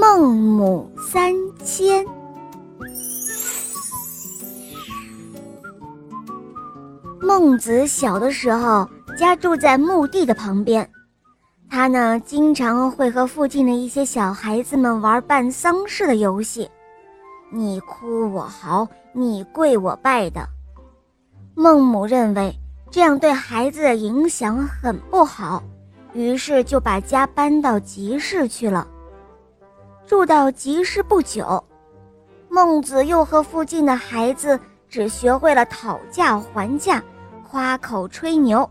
孟母三迁。孟子小的时候家住在墓地的旁边，他呢经常会和附近的一些小孩子们玩办丧事的游戏，你哭我嚎，你跪我拜的。孟母认为这样对孩子的影响很不好，于是就把家搬到集市去了。住到集市不久，孟子又和附近的孩子只学会了讨价还价、夸口吹牛，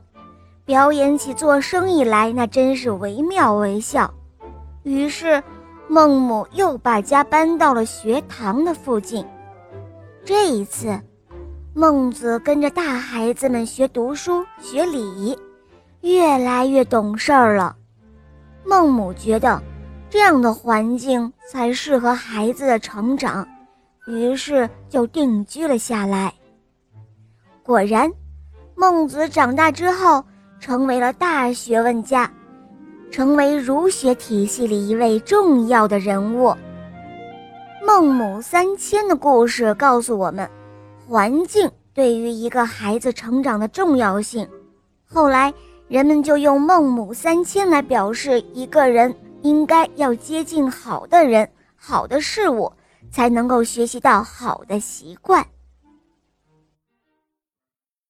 表演起做生意来那真是惟妙惟肖。于是，孟母又把家搬到了学堂的附近。这一次，孟子跟着大孩子们学读书、学礼仪，越来越懂事儿了。孟母觉得。这样的环境才适合孩子的成长，于是就定居了下来。果然，孟子长大之后成为了大学问家，成为儒学体系里一位重要的人物。孟母三迁的故事告诉我们，环境对于一个孩子成长的重要性。后来，人们就用“孟母三迁”来表示一个人。应该要接近好的人、好的事物，才能够学习到好的习惯。